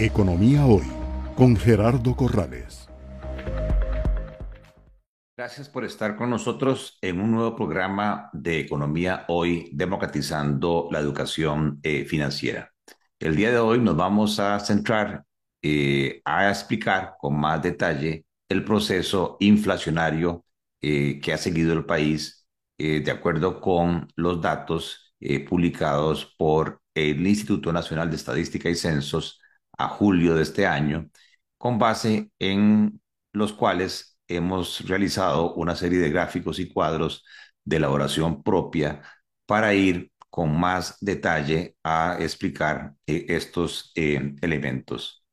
Economía Hoy con Gerardo Corrales. Gracias por estar con nosotros en un nuevo programa de Economía Hoy, democratizando la educación eh, financiera. El día de hoy nos vamos a centrar eh, a explicar con más detalle el proceso inflacionario eh, que ha seguido el país de acuerdo con los datos publicados por el Instituto Nacional de Estadística y Censos a julio de este año, con base en los cuales hemos realizado una serie de gráficos y cuadros de elaboración propia para ir con más detalle a explicar eh, estos eh, elementos.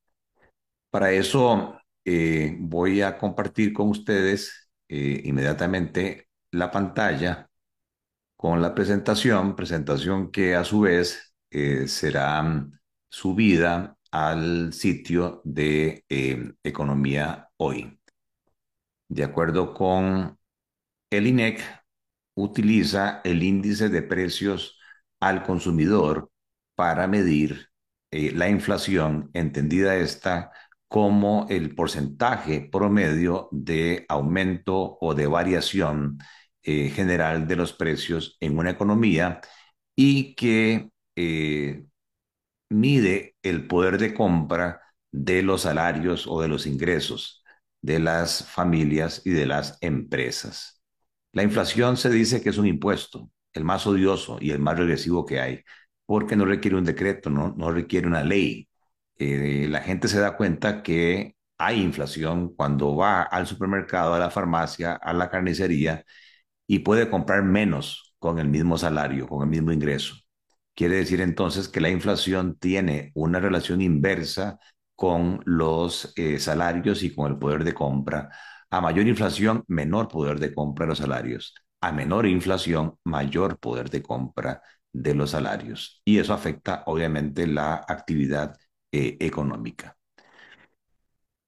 Para eso eh, voy a compartir con ustedes inmediatamente la pantalla con la presentación, presentación que a su vez será subida al sitio de eh, Economía Hoy. De acuerdo con el INEC, utiliza el índice de precios al consumidor para medir eh, la inflación, entendida esta como el porcentaje promedio de aumento o de variación eh, general de los precios en una economía y que mide el poder de compra de los salarios o de los ingresos de las familias y de las empresas. La inflación se dice que es un impuesto, el más odioso y el más regresivo que hay, porque no requiere un decreto, no, no requiere una ley. Eh, la gente se da cuenta que hay inflación cuando va al supermercado, a la farmacia, a la carnicería y puede comprar menos con el mismo salario, con el mismo ingreso. Quiere decir entonces que la inflación tiene una relación inversa con los eh, salarios y con el poder de compra. A mayor inflación, menor poder de compra de los salarios. A menor inflación, mayor poder de compra de los salarios. Y eso afecta obviamente la actividad eh, económica.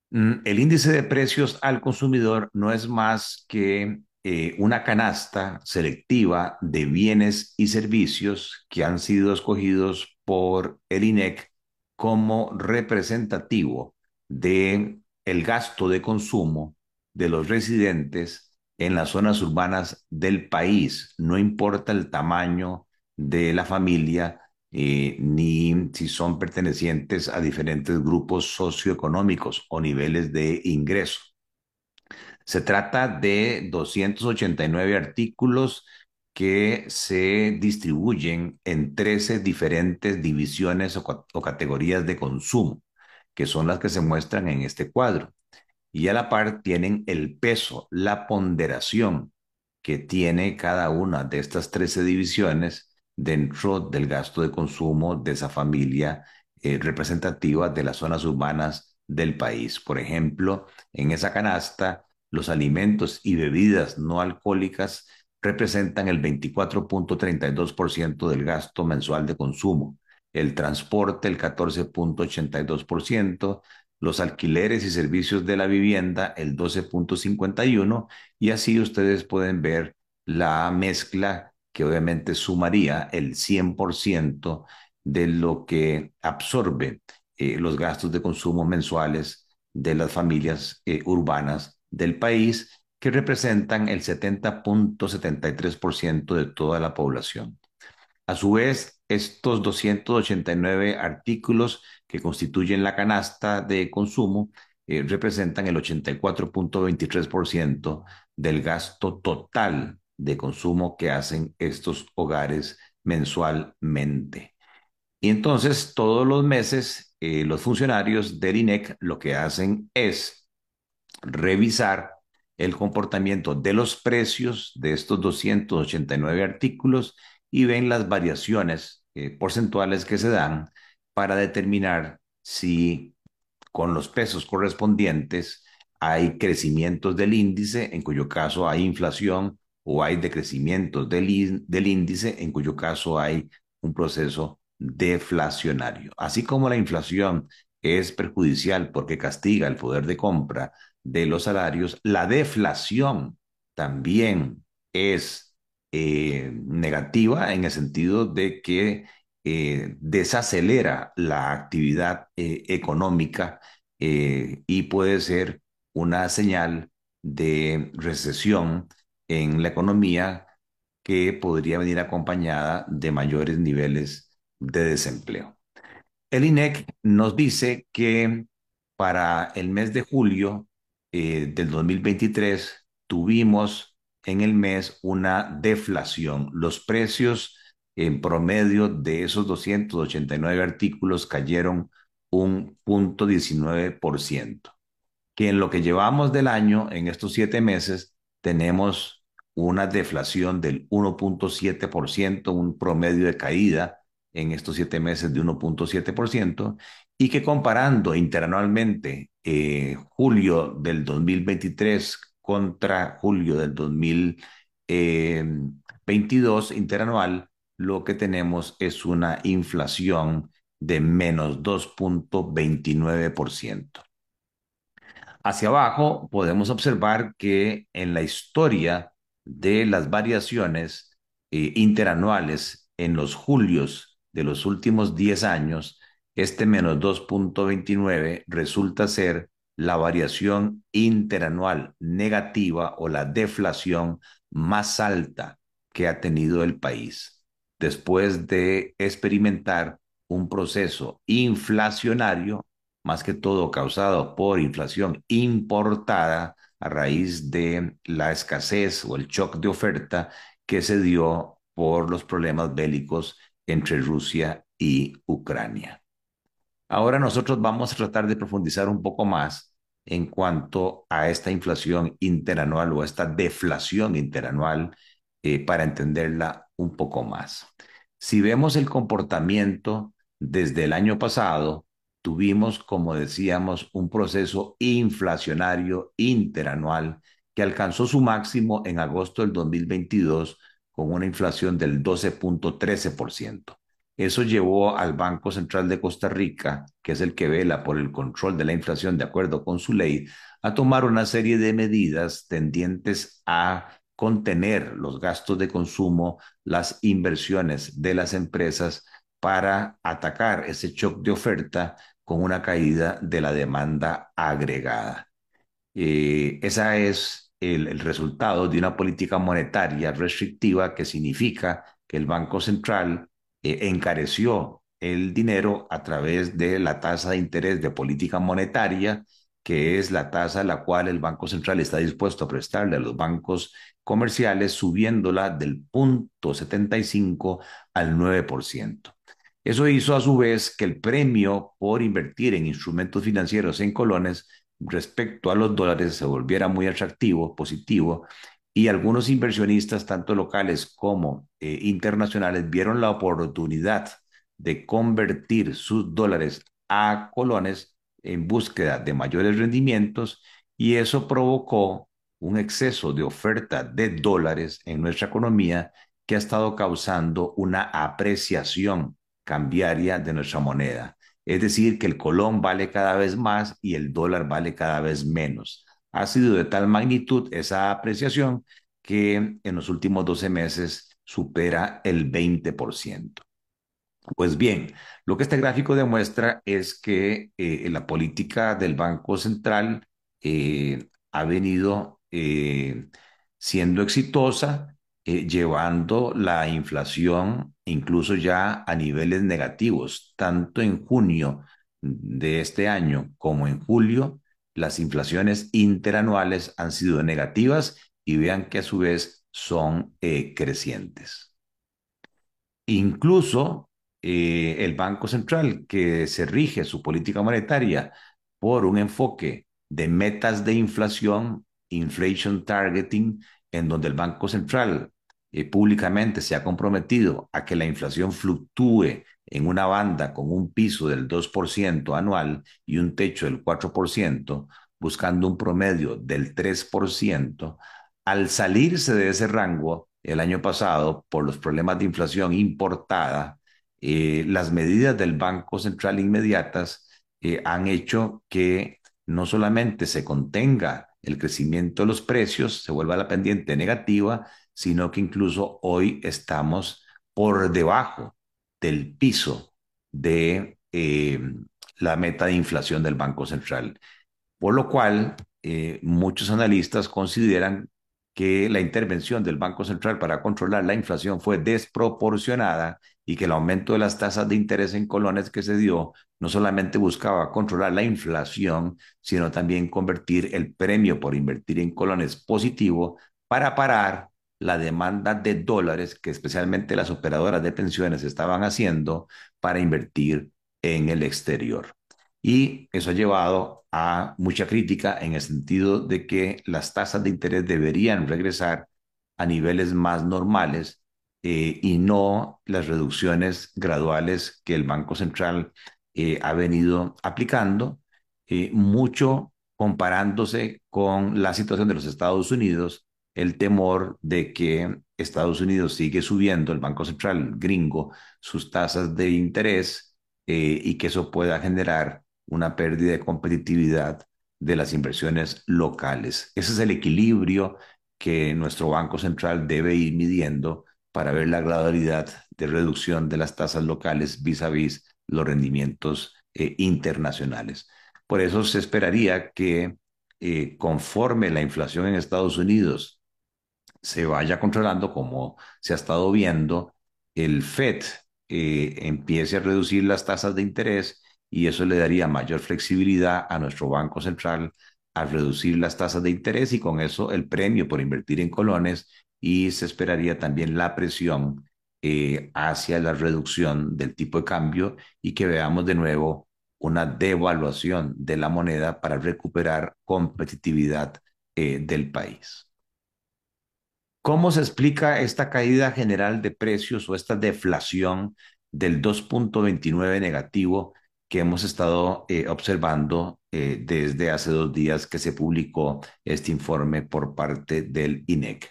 Mm, el índice de precios al consumidor no es más que eh, una canasta selectiva de bienes y servicios que han sido escogidos por el INEC como representativo de el gasto de consumo de los residentes en las zonas urbanas del país, no importa el tamaño de la familia eh, ni si son pertenecientes a diferentes grupos socioeconómicos o niveles de ingreso. Se trata de 289 artículos que se distribuyen en 13 diferentes divisiones o, categorías de consumo, que son las que se muestran en este cuadro. Y a la par tienen el peso, la ponderación que tiene cada una de estas 13 divisiones dentro del gasto de consumo de esa familia eh, representativa de las zonas urbanas del país. Por ejemplo, en esa canasta los alimentos y bebidas no alcohólicas representan el 24.32% del gasto mensual de consumo, el transporte el 14.82%, los alquileres y servicios de la vivienda el 12.51% y así ustedes pueden ver la mezcla que obviamente sumaría el 100% de lo que absorbe eh, los gastos de consumo mensuales de las familias eh, urbanas del país que representan el 70.73% de toda la población. A su vez, estos 289 artículos que constituyen la canasta de consumo eh, representan el 84.23% del gasto total de consumo que hacen estos hogares mensualmente. Y entonces, todos los meses, eh, los funcionarios del INEC lo que hacen es revisar el comportamiento de los precios de estos 289 artículos y ven las variaciones eh, porcentuales que se dan para determinar si con los pesos correspondientes hay crecimientos del índice, en cuyo caso hay inflación, o hay decrecimientos del, del índice, en cuyo caso hay un proceso deflacionario. Así como la inflación es perjudicial porque castiga el poder de compra de los salarios, la deflación también es eh, negativa en el sentido de que eh, desacelera la actividad eh, económica y puede ser una señal de recesión en la economía que podría venir acompañada de mayores niveles de desempleo. El INEC nos dice que para el mes de julio del 2023 tuvimos en el mes una deflación. Los precios en promedio de esos 289 artículos cayeron un punto 19%, que en lo que llevamos del año, en estos siete meses, tenemos una deflación del 1.7%, un promedio de caída en estos siete meses de 1.7%, y que comparando interanualmente eh, julio del 2023 contra julio del 2022 interanual, lo que tenemos es una inflación de menos 2.29%. Hacia abajo podemos observar que en la historia de las variaciones eh, interanuales en los julios de los últimos 10 años, este menos 2.29 resulta ser la variación interanual negativa o la deflación más alta que ha tenido el país después de experimentar un proceso inflacionario, más que todo causado por inflación importada a raíz de la escasez o el shock de oferta que se dio por los problemas bélicos entre Rusia y Ucrania. Ahora nosotros vamos a tratar de profundizar un poco más en cuanto a esta inflación interanual o esta deflación interanual eh, para entenderla un poco más. Si vemos el comportamiento desde el año pasado, tuvimos, como decíamos, un proceso inflacionario interanual que alcanzó su máximo en agosto del 2022 con una inflación del 12.13%. Eso llevó al Banco Central de Costa Rica, que es el que vela por el control de la inflación de acuerdo con su ley, a tomar una serie de medidas tendientes a contener los gastos de consumo, las inversiones de las empresas para atacar ese shock de oferta con una caída de la demanda agregada. Eh, ese es el, resultado de una política monetaria restrictiva que significa que el Banco Central eh, encareció el dinero a través de la tasa de interés de política monetaria que es la tasa a la cual el Banco Central está dispuesto a prestarle a los bancos comerciales, subiéndola del punto 75 al 9%. Eso hizo a su vez que el premio por invertir en instrumentos financieros en colones respecto a los dólares se volviera muy atractivo, positivo, y algunos inversionistas, tanto locales como eh, internacionales, vieron la oportunidad de convertir sus dólares a colones en búsqueda de mayores rendimientos y eso provocó un exceso de oferta de dólares en nuestra economía que ha estado causando una apreciación cambiaria de nuestra moneda. Es decir, que el colón vale cada vez más y el dólar vale cada vez menos. Ha sido de tal magnitud esa apreciación que en los últimos 12 meses supera el 20%. Pues bien, lo que este gráfico demuestra es que eh, la política del Banco Central eh, ha venido eh, siendo exitosa, llevando la inflación incluso ya a niveles negativos. Tanto en junio de este año como en julio, las inflaciones interanuales han sido negativas y vean que a su vez son crecientes. Incluso eh, el Banco Central, que se rige su política monetaria por un enfoque de metas de inflación, inflation targeting, en donde el Banco Central eh, públicamente se ha comprometido a que la inflación fluctúe en una banda con un piso del 2% anual y un techo del 4%, buscando un promedio del 3%, al salirse de ese rango el año pasado por los problemas de inflación importada, eh, las medidas del Banco Central inmediatas eh, han hecho que no solamente se contenga el crecimiento de los precios, se vuelva la pendiente negativa, sino que incluso hoy estamos por debajo del piso de eh, la meta de inflación del Banco Central. Por lo cual, eh, muchos analistas consideran que la intervención del Banco Central para controlar la inflación fue desproporcionada y que el aumento de las tasas de interés en colones que se dio no solamente buscaba controlar la inflación, sino también convertir el premio por invertir en colones positivo para parar la demanda de dólares que especialmente las operadoras de pensiones estaban haciendo para invertir en el exterior. Y eso ha llevado a mucha crítica en el sentido de que las tasas de interés deberían regresar a niveles más normales eh, y no las reducciones graduales que el Banco Central eh, ha venido aplicando, eh, mucho comparándose con la situación de los Estados Unidos, el temor de que Estados Unidos sigue subiendo, el Banco Central gringo, sus tasas de interés y que eso pueda generar una pérdida de competitividad de las inversiones locales. Ese es el equilibrio que nuestro Banco Central debe ir midiendo para ver la gradualidad de reducción de las tasas locales vis a vis los rendimientos eh, internacionales. Por eso se esperaría que eh, conforme la inflación en Estados Unidos se vaya controlando como se ha estado viendo, el FED eh, empiece a reducir las tasas de interés y eso le daría mayor flexibilidad a nuestro Banco Central al reducir las tasas de interés y con eso el premio por invertir en colones y se esperaría también la presión eh, hacia la reducción del tipo de cambio y que veamos de nuevo una devaluación de la moneda para recuperar competitividad eh, del país. ¿Cómo se explica esta caída general de precios o esta deflación del 2.29 negativo que hemos estado eh, observando eh, desde hace dos días que se publicó este informe por parte del INEC.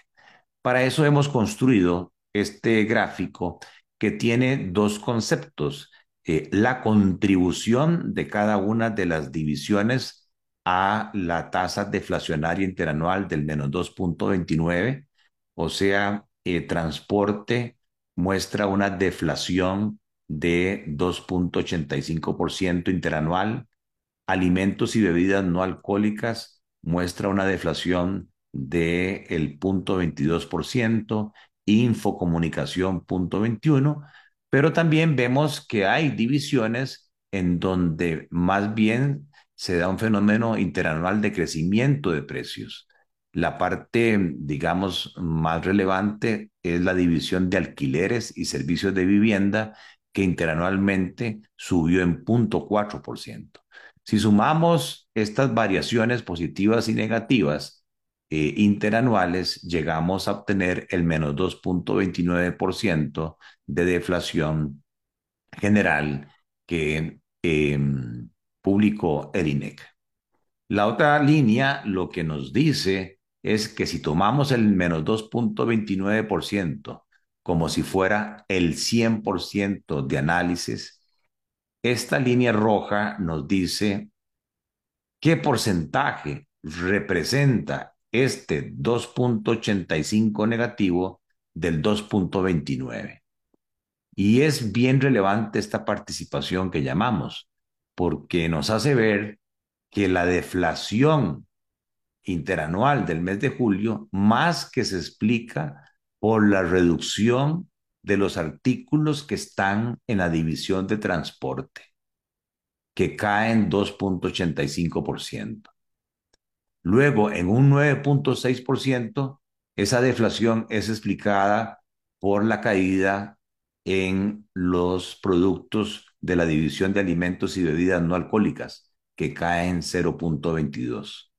Para eso hemos construido este gráfico que tiene dos conceptos. Eh, la contribución de cada una de las divisiones a la tasa deflacionaria interanual del menos 2.29, o sea, transporte muestra una deflación de 2.85% interanual. Alimentos y bebidas no alcohólicas muestra una deflación de 0.22%, infocomunicación 0.21%, pero también vemos que hay divisiones en donde más bien se da un fenómeno interanual de crecimiento de precios. La parte, digamos, más relevante es la división de alquileres y servicios de vivienda, que interanualmente subió en 0.4%. Si sumamos estas variaciones positivas y negativas eh, interanuales, llegamos a obtener el menos 2.29% de deflación general que em, publicó el INEC. La otra línea lo que nos dice es que si tomamos el menos 2.29%, como si fuera el 100% de análisis, esta línea roja nos dice qué porcentaje representa este 2.85 negativo del 2.29. Y es bien relevante esta participación que llamamos, porque nos hace ver que la deflación interanual del mes de julio, más que se explica por la reducción de los artículos que están en la división de transporte, que caen 2.85%. Luego, en un 9.6%, esa deflación es explicada por la caída en los productos de la división de alimentos y bebidas no alcohólicas, que caen 0.22.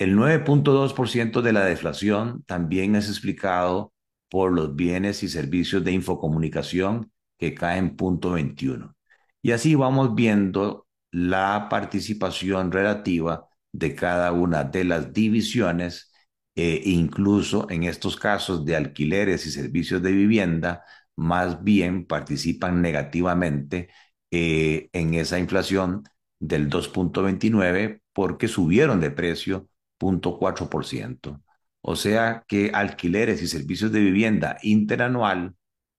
El 9.2% de la deflación también es explicado por los bienes y servicios de infocomunicación que caen 0.21. Y así vamos viendo la participación relativa de cada una de las divisiones, e incluso en estos casos de alquileres y servicios de vivienda, más bien participan negativamente eh, en esa inflación del 2.29 porque subieron de precio 0.4%. O sea que alquileres y servicios de vivienda interanual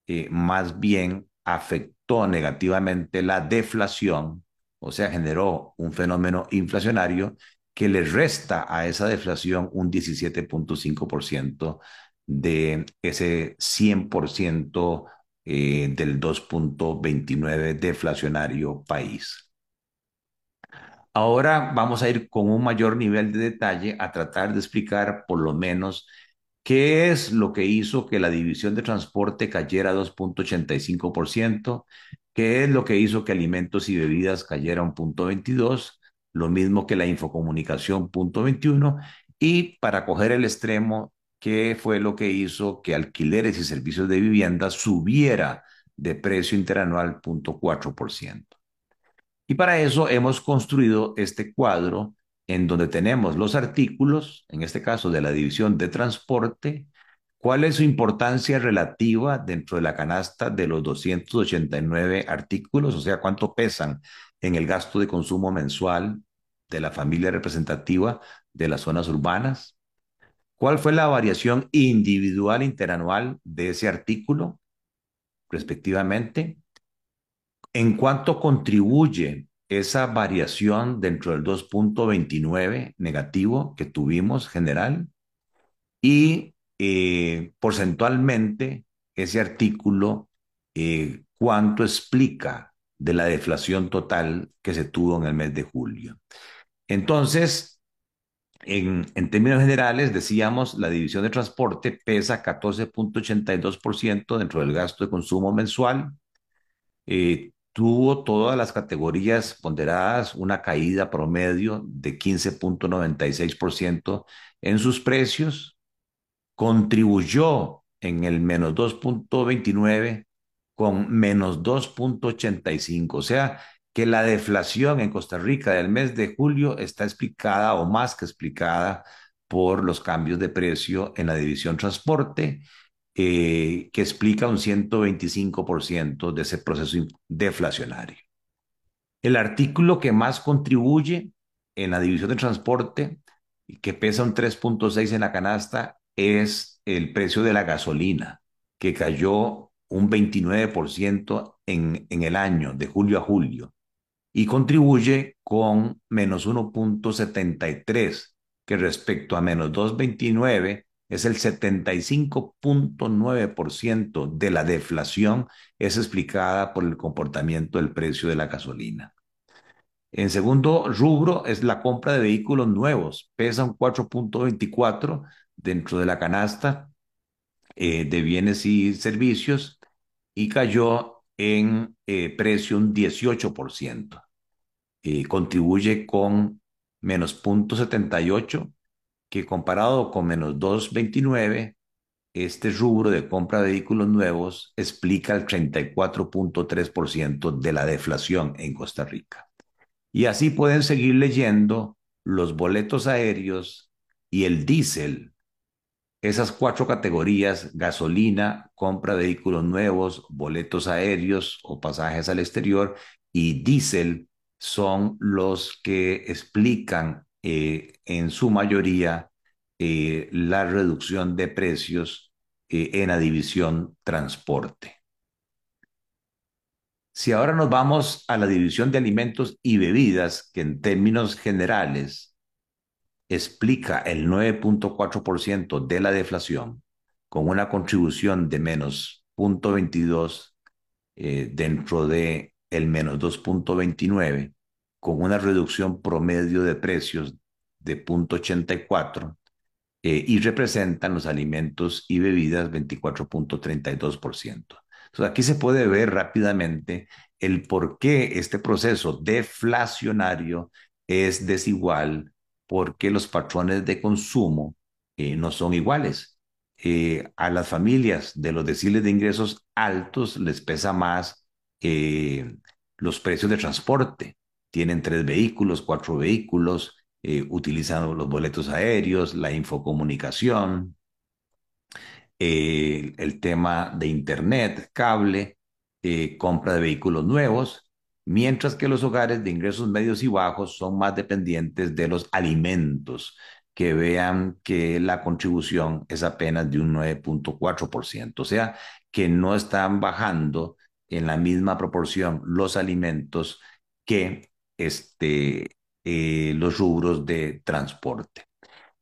eh, más bien afectó negativamente la deflación, o sea, generó un fenómeno inflacionario que le resta a esa deflación un 17.5% de ese 100% eh, del 2.29 deflacionario país. Ahora vamos a ir con un mayor nivel de detalle a tratar de explicar por lo menos qué es lo que hizo que la división de transporte cayera 2.85%, qué es lo que hizo que alimentos y bebidas cayera un punto 22, lo mismo que la infocomunicación punto 21 y para coger el extremo, qué fue lo que hizo que alquileres y servicios de vivienda subiera de precio interanual 0.4%. Y para eso hemos construido este cuadro en donde tenemos los artículos, en este caso de la división de transporte, cuál es su importancia relativa dentro de la canasta de los 289 artículos, o sea, cuánto pesan en el gasto de consumo mensual de la familia representativa de las zonas urbanas, cuál fue la variación individual interanual de ese artículo, respectivamente, en cuánto contribuye esa variación dentro del 2.29 negativo que tuvimos general y eh, porcentualmente ese artículo eh, cuánto explica de la deflación total que se tuvo en el mes de julio. Entonces, en, términos generales, decíamos, la división de transporte pesa 14.82% dentro del gasto de consumo mensual. Eh, tuvo todas las categorías ponderadas una caída promedio de 15.96% en sus precios, contribuyó en el menos 2.29 con menos 2.85, o sea que la deflación en Costa Rica del mes de julio está explicada o más que explicada por los cambios de precio en la división transporte eh, que explica un 125% de ese proceso deflacionario. El artículo que más contribuye en la división de transporte, y que pesa un 3.6 en la canasta, es el precio de la gasolina, que cayó un 29% en, en el año, de julio a julio, y contribuye con menos 1.73, que respecto a menos 2.29 es el 75.9% de la deflación es explicada por el comportamiento del precio de la gasolina. En segundo rubro es la compra de vehículos nuevos, pesa un 4.24 dentro de la canasta eh, de bienes y servicios y cayó en eh, precio un 18%. Eh, contribuye con menos 0.78 que comparado con menos 2,29, este rubro de compra de vehículos nuevos explica el 34.3% de la deflación en Costa Rica. Y así pueden seguir leyendo los boletos aéreos y el diésel. Esas cuatro categorías, gasolina, compra de vehículos nuevos, boletos aéreos o pasajes al exterior y diésel, son los que explican eh, en su mayoría eh, la reducción de precios eh, en la división transporte. Si ahora nos vamos a la división de alimentos y bebidas, que en términos generales explica el 9.4% de la deflación, con una contribución de menos 0.22 dentro de el menos 2.29, con una reducción promedio de precios de 0.84 eh, y representan los alimentos y bebidas 24.32%. Entonces aquí se puede ver rápidamente el por qué este proceso deflacionario es desigual, porque los patrones de consumo eh, no son iguales. Eh, a las familias de los deciles de ingresos altos les pesa más los precios de transporte tienen tres vehículos, cuatro vehículos, eh, utilizando los boletos aéreos, la infocomunicación, eh, el tema de internet, cable, eh, compra de vehículos nuevos, mientras que los hogares de ingresos medios y bajos son más dependientes de los alimentos, que vean que la contribución es apenas de un 9.4%, o sea, que no están bajando en la misma proporción los alimentos que este, eh, los rubros de transporte.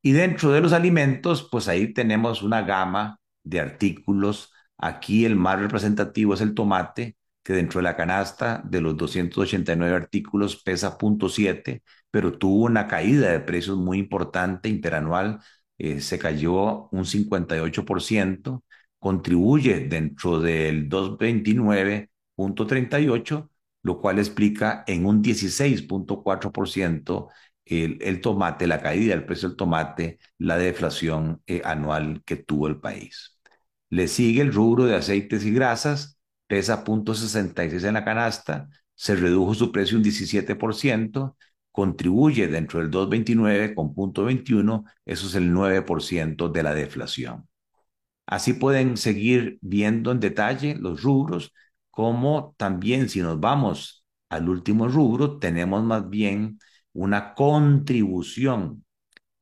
Y dentro de los alimentos, pues ahí tenemos una gama de artículos. Aquí el más representativo es el tomate, que dentro de la canasta de los 289 artículos pesa 0.7, pero tuvo una caída de precios muy importante interanual, eh, se cayó un 58%, contribuye dentro del 229.38, lo cual explica en un 16.4% el, el, tomate, la caída del precio del tomate, la deflación eh, anual que tuvo el país. Le sigue el rubro de aceites y grasas, pesa 0.66 en la canasta, se redujo su precio un 17%, contribuye dentro del 2.29 con 0.21, eso es el 9% de la deflación. Así pueden seguir viendo en detalle los rubros, como también si nos vamos al último rubro, tenemos más bien una contribución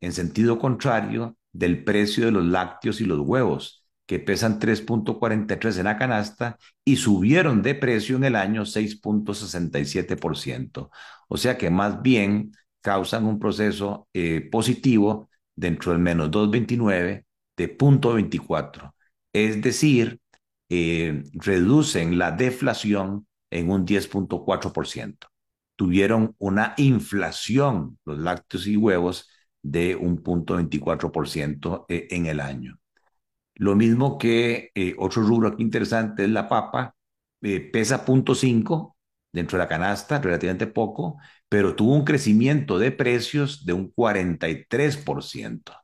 en sentido contrario del precio de los lácteos y los huevos, que pesan 3.43 en la canasta y subieron de precio en el año 6.67%. O sea que más bien causan un proceso eh, positivo dentro del menos 2.29 de 0.24. Es decir, eh, reducen la deflación en un 10.4%. Tuvieron una inflación, los lácteos y huevos, de un 0.24% eh, en el año. Lo mismo que eh, otro rubro aquí interesante es la papa, eh, pesa 0.5 dentro de la canasta, relativamente poco, pero tuvo un crecimiento de precios de un 43%.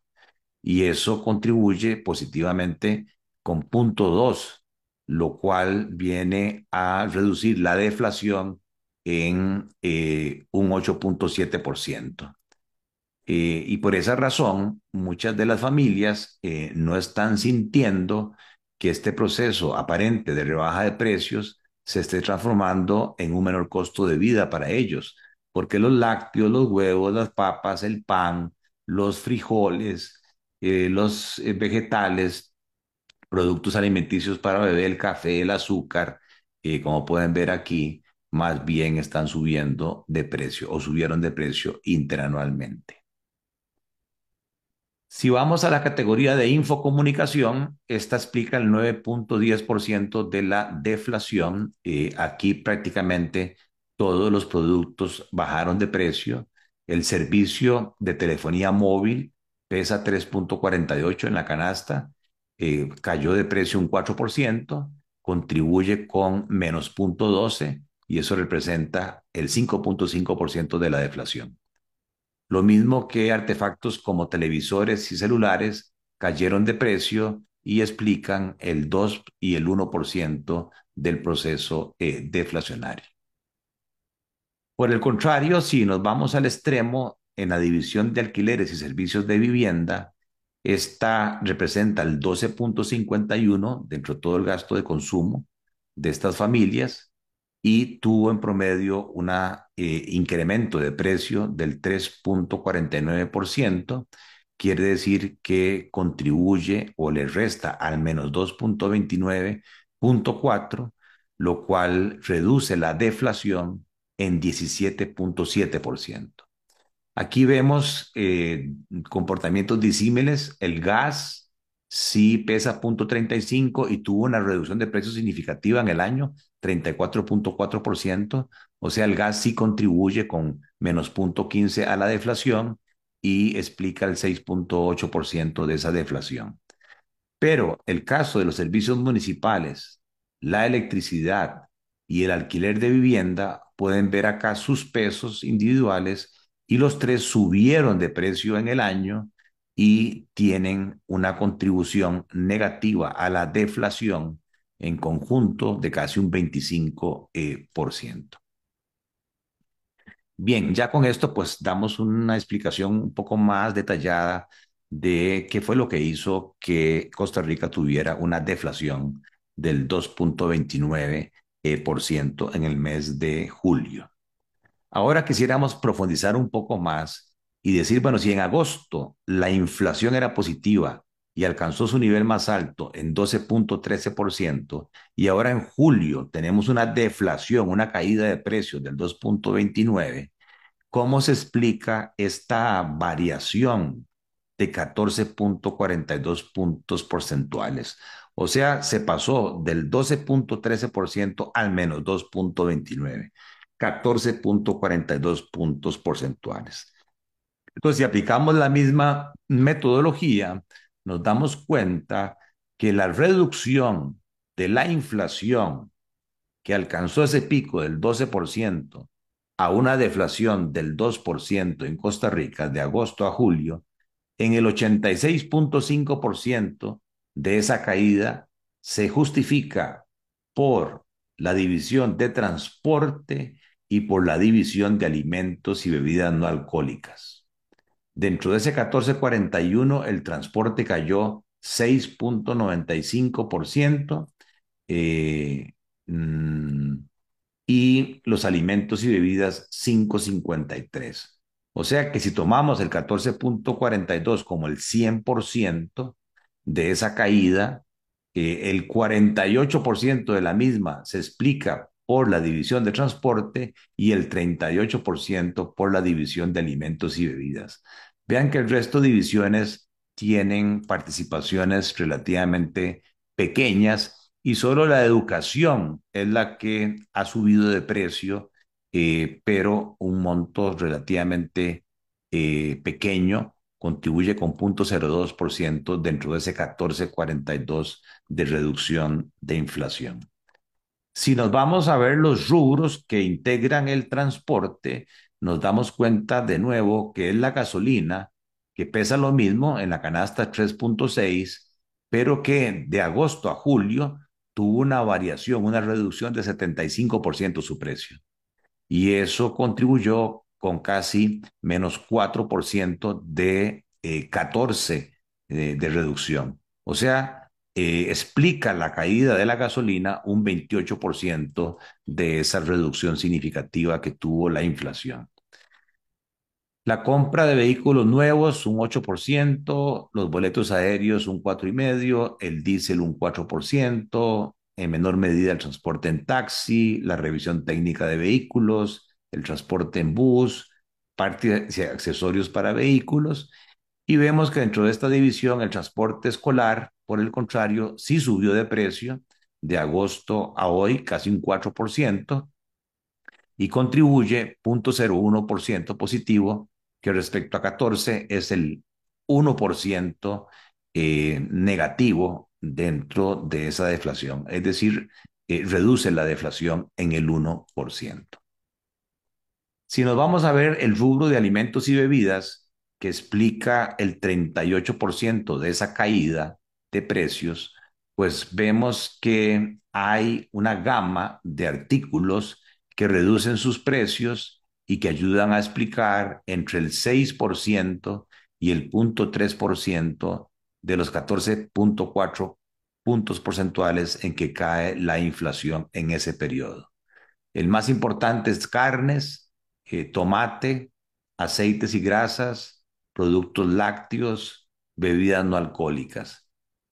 Y eso contribuye positivamente con 0.2, lo cual viene a reducir la deflación en eh, un 8.7%. Eh, y por esa razón, muchas de las familias eh, no están sintiendo que este proceso aparente de rebaja de precios se esté transformando en un menor costo de vida para ellos, porque los lácteos, los huevos, las papas, el pan, los frijoles, eh, los vegetales, productos alimenticios para beber, el café, el azúcar, como pueden ver aquí, más bien están subiendo de precio o subieron de precio interanualmente. Si vamos a la categoría de infocomunicación, esta explica el 9.10% de la deflación. Eh, aquí prácticamente todos los productos bajaron de precio. El servicio de telefonía móvil pesa 3.48 en la canasta, eh, cayó de precio un 4%, contribuye con menos 0.12 y eso representa el 5.5% de la deflación. Lo mismo que artefactos como televisores y celulares cayeron de precio y explican el 2 y el 1% del proceso eh, deflacionario. Por el contrario, si nos vamos al extremo en la división de alquileres y servicios de vivienda, esta representa el 12.51 dentro de todo el gasto de consumo de estas familias y tuvo en promedio un eh, incremento de precio del 3.49%, quiere decir que contribuye o le resta al menos 2.29.4, lo cual reduce la deflación en 17.7%. Aquí vemos eh, comportamientos disímiles. El gas sí pesa 0.35 y tuvo una reducción de precios significativa en el año, 34.4%, o sea, el gas sí contribuye con menos 0.15 a la deflación y explica el 6.8% de esa deflación. Pero el caso de los servicios municipales, la electricidad y el alquiler de vivienda, pueden ver acá sus pesos individuales y los tres subieron de precio en el año y tienen una contribución negativa a la deflación en conjunto de casi un 25%. Eh, Bien, ya con esto pues damos una explicación un poco más detallada de qué fue lo que hizo que Costa Rica tuviera una deflación del 2.29% eh, en el mes de julio. Ahora quisiéramos profundizar un poco más y decir, bueno, si en agosto la inflación era positiva y alcanzó su nivel más alto en 12.13%, y ahora en julio tenemos una deflación, una caída de precios del 2.29%, ¿cómo se explica esta variación de 14.42 puntos porcentuales? O sea, se pasó del 12.13% al menos 2.29, 14.42 puntos porcentuales. Entonces, si aplicamos la misma metodología, nos damos cuenta que la reducción de la inflación que alcanzó ese pico del 12% a una deflación del 2% en Costa Rica de agosto a julio, en el 86.5% de esa caída se justifica por la división de transporte y por la división de alimentos y bebidas no alcohólicas. Dentro de ese 1441, el transporte cayó 6.95% eh, mm, y los alimentos y bebidas 5.53%. O sea que si tomamos el 14.42 como el 100% de esa caída, eh, el 48% de la misma se explica por la división de transporte y el 38% por la división de alimentos y bebidas. Vean que el resto de divisiones tienen participaciones relativamente pequeñas y solo la educación es la que ha subido de precio, eh, pero un monto relativamente eh, pequeño contribuye con 0.02% dentro de ese 14.42 de reducción de inflación. Si nos vamos a ver los rubros que integran el transporte, nos damos cuenta de nuevo que es la gasolina, que pesa lo mismo en la canasta 3.6, pero que de agosto a julio tuvo una variación, una reducción de 75% su precio. Y eso contribuyó con casi menos 4% de 14 eh, de reducción. O sea, eh, explica la caída de la gasolina un 28% de esa reducción significativa que tuvo la inflación. La compra de vehículos nuevos un 8%, los boletos aéreos un 4,5%, el diésel un 4%, en menor medida el transporte en taxi, la revisión técnica de vehículos, el transporte en bus, partes y accesorios para vehículos y vemos que dentro de esta división el transporte escolar, por el contrario, sí subió de precio de agosto a hoy casi un 4% y contribuye 0.01% positivo, que respecto a 14 es el 1% eh, negativo dentro de esa deflación, es decir, eh, reduce la deflación en el 1%. Si nos vamos a ver el rubro de alimentos y bebidas, que explica el 38% de esa caída de precios, pues vemos que hay una gama de artículos que reducen sus precios y que ayudan a explicar entre el 6% y el 0.3% de los 14.4 puntos porcentuales en que cae la inflación en ese periodo. El más importante es carnes, eh, tomate, aceites y grasas, productos lácteos, bebidas no alcohólicas.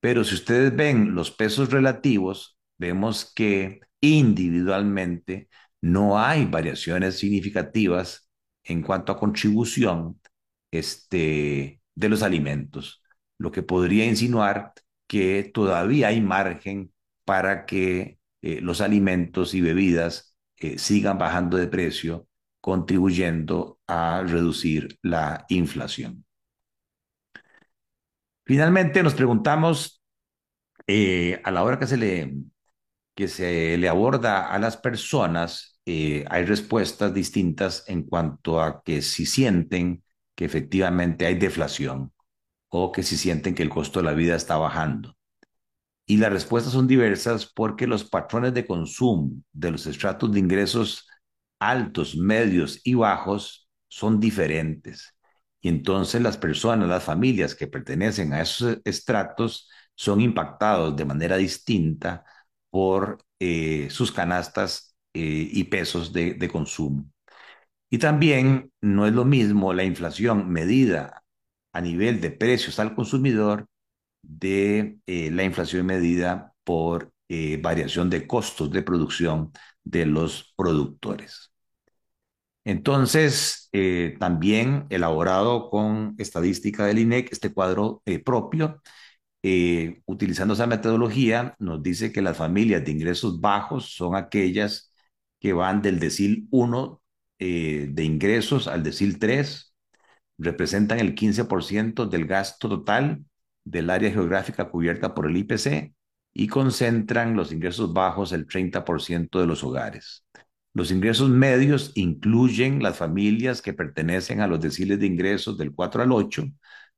Pero si ustedes ven los pesos relativos, vemos que individualmente no hay variaciones significativas en cuanto a contribución este, de los alimentos, lo que podría insinuar que todavía hay margen para que eh, los alimentos y bebidas eh, sigan bajando de precio contribuyendo a reducir la inflación. Finalmente nos preguntamos, eh, a la hora que se le, que se le aborda a las personas, eh, hay respuestas distintas en cuanto a que si sienten que efectivamente hay deflación o que si sienten que el costo de la vida está bajando. Y las respuestas son diversas porque los patrones de consumo de los estratos de ingresos altos, medios y bajos son diferentes. Y entonces las personas, las familias que pertenecen a esos estratos son impactados de manera distinta por eh, sus canastas eh, y pesos de, consumo. Y también no es lo mismo la inflación medida a nivel de precios al consumidor de eh, la inflación medida por variación de costos de producción de los productores. Entonces, eh, también elaborado con estadística del INEC, este cuadro eh, propio, eh, utilizando esa metodología, nos dice que las familias de ingresos bajos son aquellas que van del decil 1 de ingresos al decil 3, representan el 15% del gasto total del área geográfica cubierta por el IPC y concentran los ingresos bajos el 30% de los hogares. Los ingresos medios incluyen las familias que pertenecen a los deciles de ingresos del 4 al 8,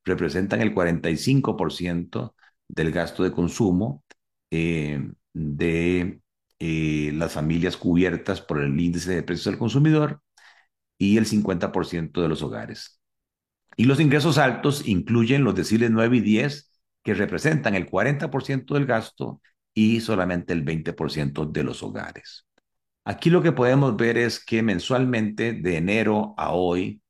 representan el 45% del gasto de consumo eh, de eh, las familias cubiertas por el índice de precios del consumidor y el 50% de los hogares. Y los ingresos altos incluyen los deciles 9 y 10, que representan el 40% del gasto y solamente el 20% de los hogares. Aquí lo que podemos ver es que mensualmente, de enero a hoy,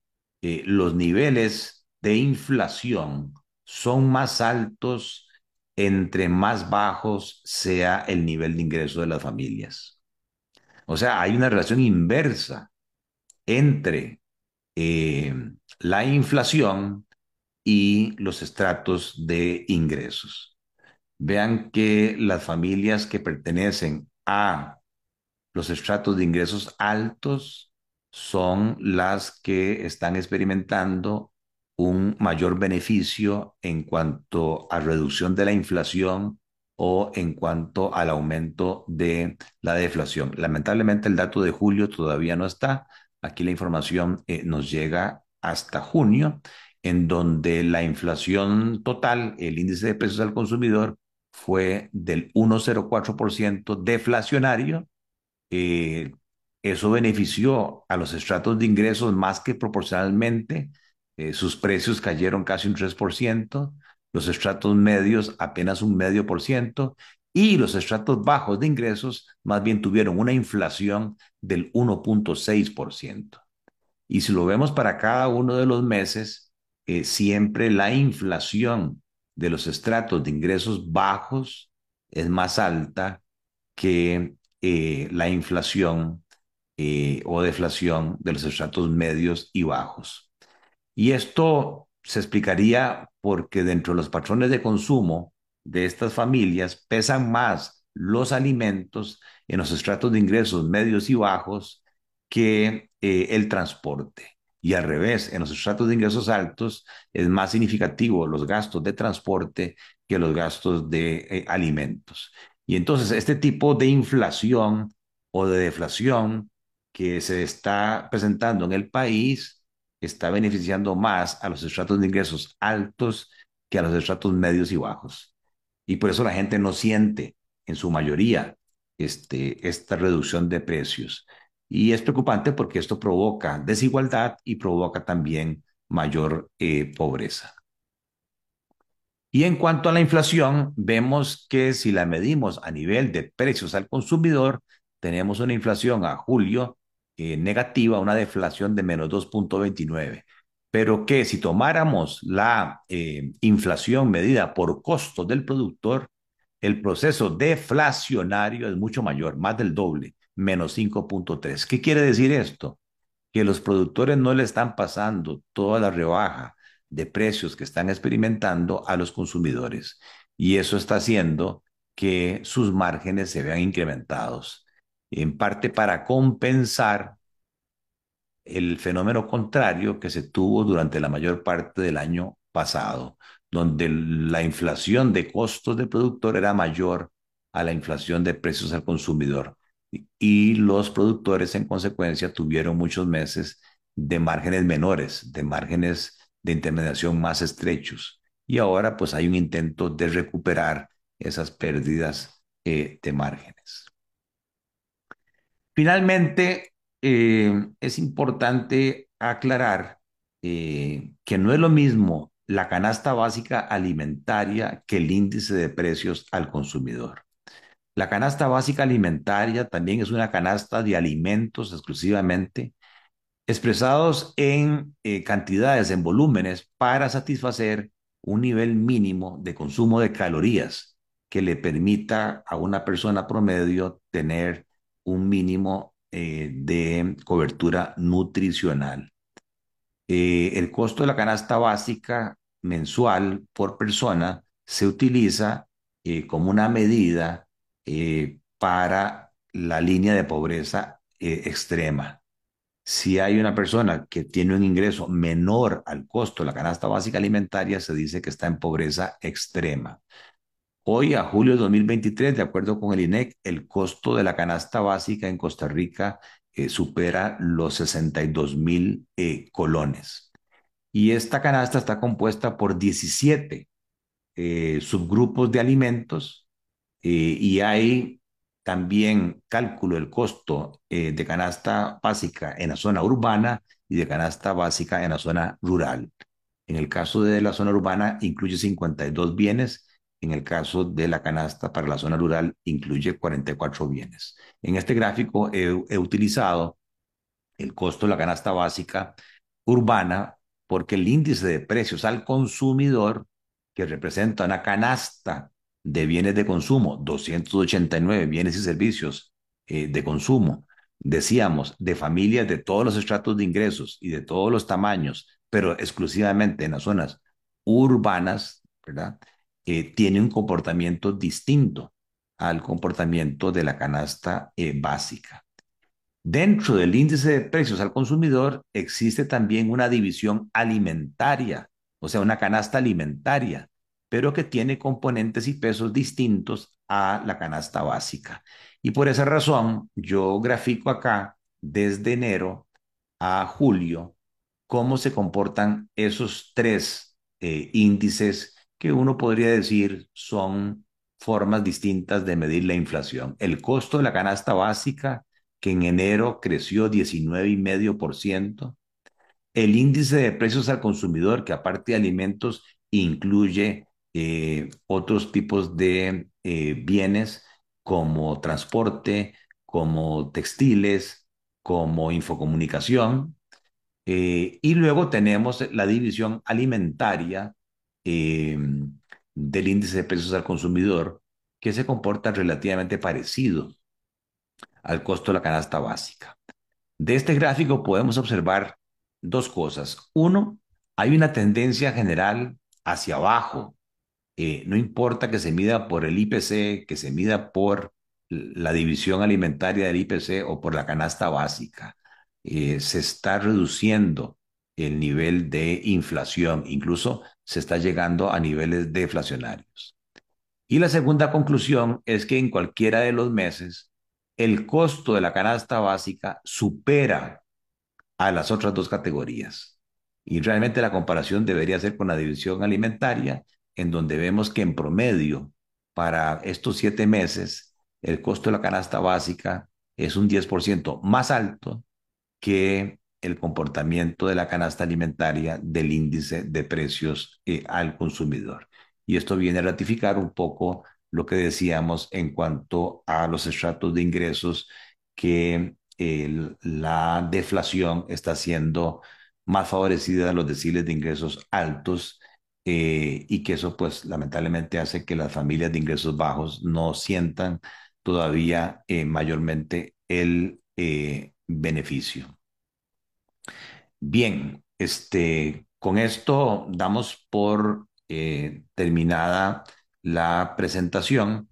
eh, los niveles de inflación son más altos entre más bajos sea el nivel de ingreso de las familias. O sea, hay una relación inversa entre eh, la inflación y los estratos de ingresos. Vean que las familias que pertenecen a los estratos de ingresos altos son las que están experimentando un mayor beneficio en cuanto a reducción de la inflación o en cuanto al aumento de la deflación. Lamentablemente el dato de julio todavía no está. Aquí la información eh, nos llega hasta junio, en donde la inflación total, el índice de precios al consumidor, fue del 1,04% deflacionario eh, eso benefició a los estratos de ingresos más que proporcionalmente. Eh, sus precios cayeron casi un 3%, los estratos medios apenas un medio por ciento y los estratos bajos de ingresos más bien tuvieron una inflación del 1.6%. Y si lo vemos para cada uno de los meses, eh, siempre la inflación de los estratos de ingresos bajos es más alta que eh, la inflación eh, o deflación de los estratos medios y bajos. Y esto se explicaría porque dentro de los patrones de consumo de estas familias pesan más los alimentos en los estratos de ingresos medios y bajos que eh, el transporte. Y al revés, en los estratos de ingresos altos es más significativo los gastos de transporte que los gastos de alimentos. Y entonces este tipo de inflación o de deflación que se está presentando en el país está beneficiando más a los estratos de ingresos altos que a los estratos medios y bajos. Y por eso la gente no siente en su mayoría este, esta reducción de precios. Y es preocupante porque esto provoca desigualdad y provoca también mayor eh, pobreza. Y en cuanto a la inflación, vemos que si la medimos a nivel de precios al consumidor, tenemos una inflación a julio eh, negativa, una deflación de menos 2.29. Pero que si tomáramos la eh, inflación medida por costos del productor, el proceso deflacionario es mucho mayor, más del doble, menos 5.3. ¿Qué quiere decir esto? Que los productores no le están pasando toda la rebaja de precios que están experimentando a los consumidores. Y eso está haciendo que sus márgenes se vean incrementados, en parte para compensar el fenómeno contrario que se tuvo durante la mayor parte del año pasado, donde la inflación de costos del productor era mayor a la inflación de precios al consumidor. Y los productores, en consecuencia, tuvieron muchos meses de márgenes menores, de márgenes de intermediación más estrechos. Y ahora pues hay un intento de recuperar esas pérdidas eh, de márgenes. Finalmente, eh, es importante aclarar eh, que no es lo mismo la canasta básica alimentaria que el índice de precios al consumidor. La canasta básica alimentaria también es una canasta de alimentos exclusivamente expresados en eh, cantidades, en volúmenes, para satisfacer un nivel mínimo de consumo de calorías que le permita a una persona promedio tener un mínimo eh, de cobertura nutricional. Eh, el costo de la canasta básica mensual por persona se utiliza como una medida para la línea de pobreza extrema. Si hay una persona que tiene un ingreso menor al costo de la canasta básica alimentaria, se dice que está en pobreza extrema. Hoy, a julio de 2023, de acuerdo con el INEC, el costo de la canasta básica en Costa Rica eh, supera los 62 mil eh, colones. Y esta canasta está compuesta por 17 eh, subgrupos de alimentos y hay también cálculo del costo de canasta básica en la zona urbana y de canasta básica en la zona rural. En el caso de la zona urbana incluye 52 bienes en el caso de la canasta para la zona rural, incluye 44 bienes. En este gráfico he utilizado el costo de la canasta básica urbana porque el índice de precios al consumidor, que representa una canasta de bienes de consumo, 289 bienes y servicios eh, de consumo, decíamos, de familias de todos los estratos de ingresos y de todos los tamaños, pero exclusivamente en las zonas urbanas, ¿verdad? eh, tiene un comportamiento distinto al comportamiento de la canasta eh, básica. Dentro del índice de precios al consumidor existe también una división alimentaria, o sea, una canasta alimentaria, pero que tiene componentes y pesos distintos a la canasta básica. Y por esa razón, yo grafico acá desde enero a julio cómo se comportan esos tres eh, índices que uno podría decir son formas distintas de medir la inflación. El costo de la canasta básica, que en enero creció 19,5%. El índice de precios al consumidor, que aparte de alimentos, incluye eh, otros tipos de eh, bienes como transporte, como textiles, como infocomunicación. Eh, y luego tenemos la división alimentaria, del índice de precios al consumidor que se comporta relativamente parecido al costo de la canasta básica. De este gráfico podemos observar dos cosas. Uno, hay una tendencia general hacia abajo. Eh, no importa que se mida por el IPC, que se mida por la división alimentaria del IPC o por la canasta básica. Eh, se está reduciendo el nivel de inflación, incluso se está llegando a niveles deflacionarios. Y la segunda conclusión es que en cualquiera de los meses el costo de la canasta básica supera a las otras dos categorías. Y realmente la comparación debería ser con la división alimentaria, en donde vemos que en promedio para estos siete meses el costo de la canasta básica es un 10% más alto que el comportamiento de la canasta alimentaria del índice de precios eh, al consumidor. Y esto viene a ratificar un poco lo que decíamos en cuanto a los estratos de ingresos, que la deflación está siendo más favorecida a los deciles de ingresos altos eh, y que eso pues lamentablemente hace que las familias de ingresos bajos no sientan todavía eh, mayormente el beneficio. Bien, este, con esto damos por eh, terminada la presentación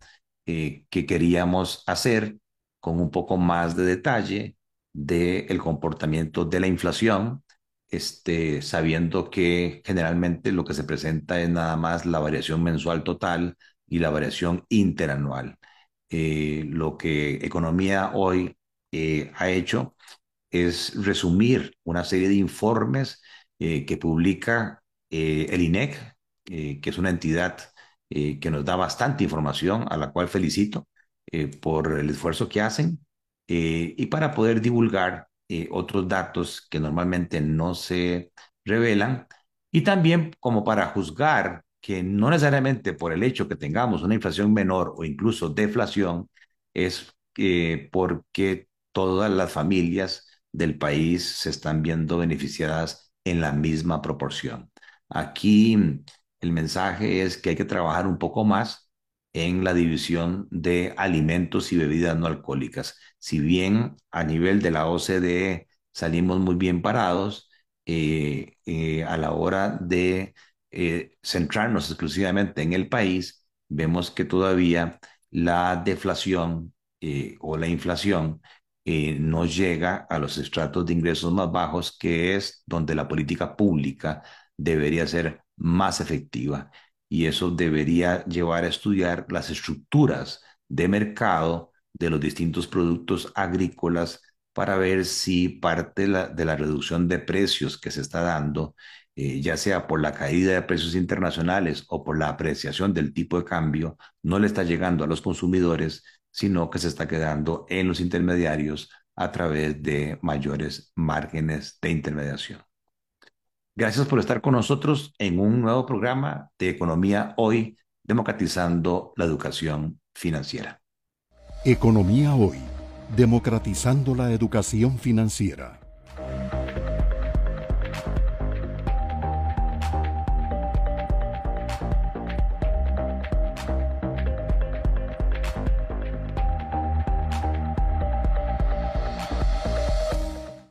eh, que queríamos hacer con un poco más de detalle del comportamiento de la inflación, este, sabiendo que generalmente lo que se presenta es nada más la variación mensual total y la variación interanual. Eh, lo que Economía hoy ha hecho es resumir una serie de informes eh, que publica eh, el INEC, eh, que es una entidad que nos da bastante información, a la cual felicito por el esfuerzo que hacen, y para poder divulgar otros datos que normalmente no se revelan, y también como para juzgar que no necesariamente por el hecho que tengamos una inflación menor o incluso deflación, es porque todas las familias del país se están viendo beneficiadas en la misma proporción. Aquí el mensaje es que hay que trabajar un poco más en la división de alimentos y bebidas no alcohólicas. Si bien a nivel de la OCDE salimos muy bien parados, eh, eh, a la hora de eh, centrarnos exclusivamente en el país, vemos que todavía la deflación o la inflación no llega a los estratos de ingresos más bajos, que es donde la política pública debería ser más efectiva. Y eso debería llevar a estudiar las estructuras de mercado de los distintos productos agrícolas para ver si parte de la, reducción de precios que se está dando, eh, ya sea por la caída de precios internacionales o por la apreciación del tipo de cambio, no le está llegando a los consumidores, sino que se está quedando en los intermediarios a través de mayores márgenes de intermediación. Gracias por estar con nosotros en un nuevo programa de Economía Hoy, democratizando la educación financiera. Economía Hoy, democratizando la educación financiera.